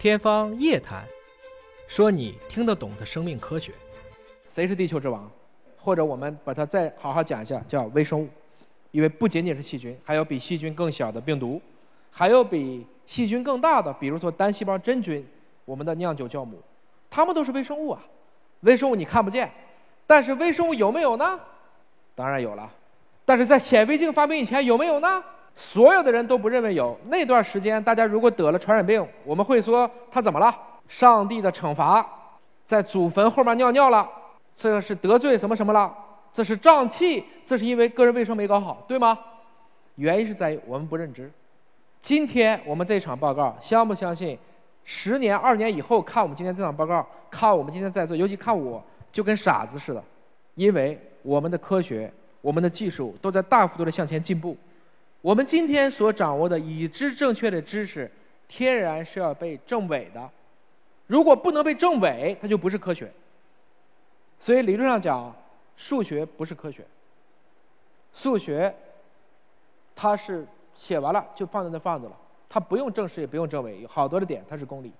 天方夜谭，说你听得懂的生命科学。谁是地球之王？或者我们把它再好好讲一下，叫微生物。因为不仅仅是细菌，还有比细菌更小的病毒，还有比细菌更大的，比如说单细胞真菌，我们的酿酒酵母，它们都是微生物啊。微生物你看不见，但是微生物有没有呢？当然有了。但是在显微镜发明以前有没有呢？所有的人都不认为有。那段时间，大家如果得了传染病，我们会说他怎么了？上帝的惩罚，在祖坟后面尿尿了，这是得罪什么什么了？这是胀气，这是因为个人卫生没搞好，对吗？原因是在于我们不认知。今天我们这场报告，相不相信？十年、二年以后看我们今天这场报告，看我们今天在座，尤其看我，就跟傻子似的，因为我们的科学。我们的技术都在大幅度的向前进步，我们今天所掌握的已知正确的知识，天然是要被证伪的。如果不能被证伪，它就不是科学。所以理论上讲，数学不是科学。数学，它是写完了就放在那放着了，它不用证实也不用证伪，有好多的点它是公理。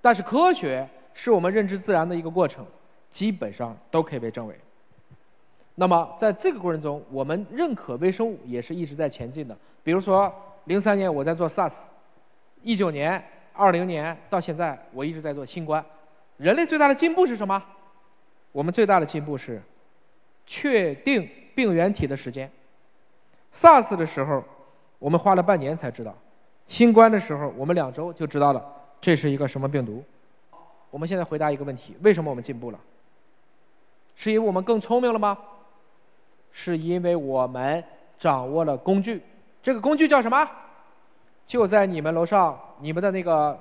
但是科学是我们认知自然的一个过程，基本上都可以被证伪。那么在这个过程中，我们认可微生物也是一直在前进的。比如说，零三年我在做 SARS，一九年、二零年到现在，我一直在做新冠。人类最大的进步是什么？我们最大的进步是确定病原体的时间。SARS 的时候，我们花了半年才知道；新冠的时候，我们两周就知道了这是一个什么病毒。我们现在回答一个问题：为什么我们进步了？是因为我们更聪明了吗？是因为我们掌握了工具，这个工具叫什么？就在你们楼上，你们的那个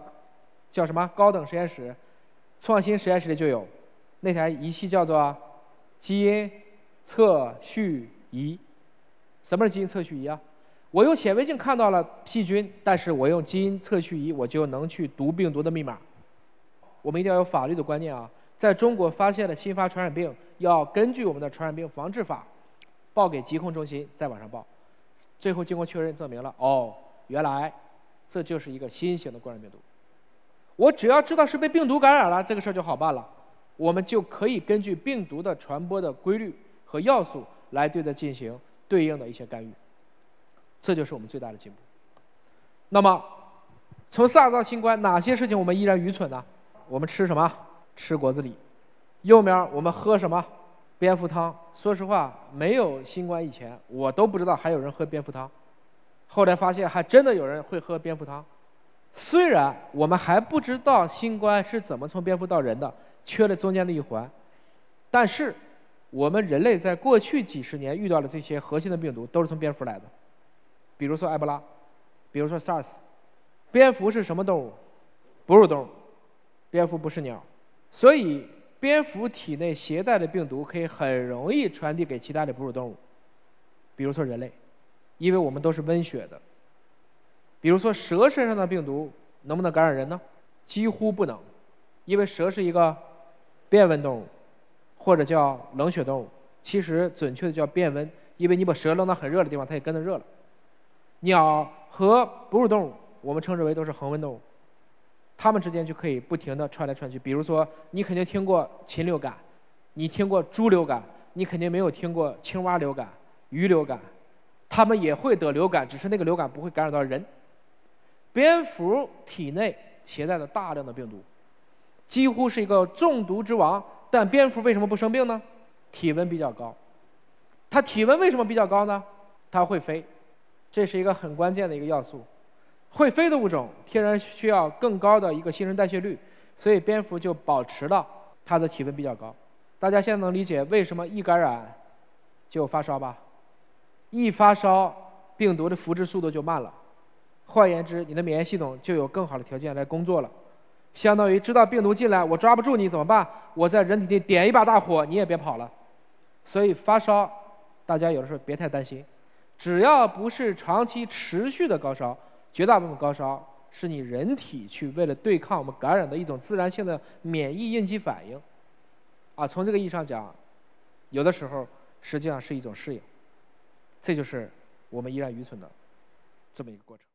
叫什么高等实验室、创新实验室里就有，那台仪器叫做基因测序仪。什么是基因测序仪啊？我用显微镜看到了细菌，但是我用基因测序仪，我就能去读病毒的密码。我们一定要有法律的观念啊！在中国发现了新发传染病，要根据我们的传染病防治法。报给疾控中心，再往上报，最后经过确认证明了，哦，原来这就是一个新型的冠状病毒。我只要知道是被病毒感染了，这个事儿就好办了，我们就可以根据病毒的传播的规律和要素来对它进行对应的一些干预。这就是我们最大的进步。那么，从 SARS 到新冠，哪些事情我们依然愚蠢呢？我们吃什么？吃果子狸。右面我们喝什么？蝙蝠汤，说实话，没有新冠以前，我都不知道还有人喝蝙蝠汤。后来发现，还真的有人会喝蝙蝠汤。虽然我们还不知道新冠是怎么从蝙蝠到人的，缺了中间的一环，但是我们人类在过去几十年遇到的这些核心的病毒都是从蝙蝠来的。比如说埃博拉，比如说 SARS。蝙蝠是什么动物？哺乳动物。蝙蝠不是鸟，所以。蝙蝠体内携带的病毒可以很容易传递给其他的哺乳动物，比如说人类，因为我们都是温血的。比如说蛇身上的病毒能不能感染人呢？几乎不能，因为蛇是一个变温动物，或者叫冷血动物。其实准确的叫变温，因为你把蛇扔到很热的地方，它也跟着热了。鸟和哺乳动物，我们称之为都是恒温动物。它们之间就可以不停地串来串去。比如说，你肯定听过禽流感，你听过猪流感，你肯定没有听过青蛙流感、鱼流感。它们也会得流感，只是那个流感不会感染到人。蝙蝠体内携带了大量的病毒，几乎是一个中毒之王。但蝙蝠为什么不生病呢？体温比较高。它体温为什么比较高呢？它会飞，这是一个很关键的一个要素。会飞的物种天然需要更高的一个新陈代谢率，所以蝙蝠就保持了它的体温比较高。大家现在能理解为什么一感染就发烧吧？一发烧，病毒的复制速度就慢了。换言之，你的免疫系统就有更好的条件来工作了。相当于知道病毒进来，我抓不住你怎么办？我在人体内点一把大火，你也别跑了。所以发烧，大家有的时候别太担心，只要不是长期持续的高烧。绝大部分高烧是你人体去为了对抗我们感染的一种自然性的免疫应激反应，啊，从这个意义上讲，有的时候实际上是一种适应，这就是我们依然愚蠢的这么一个过程。